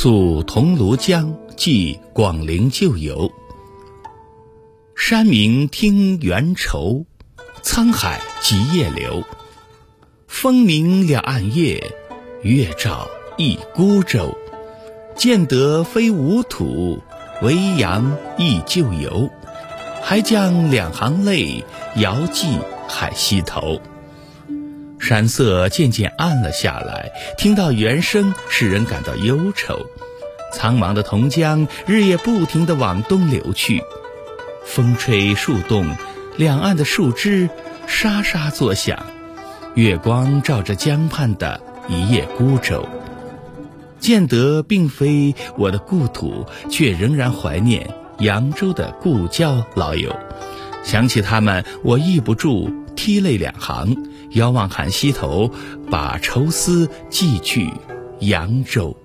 宿桐庐江，寄广陵旧游。山明听猿愁，沧海即夜流。风鸣两岸月，月照一孤舟。见得非吾土，维扬忆旧游。还将两行泪，遥寄海西头。山色渐渐暗了下来，听到猿声，使人感到忧愁。苍茫的同江，日夜不停地往东流去。风吹树动，两岸的树枝沙沙作响。月光照着江畔的一叶孤舟。见得并非我的故土，却仍然怀念扬州的故交老友。想起他们，我抑不住涕泪两行，遥望寒溪头，把愁思寄去扬州。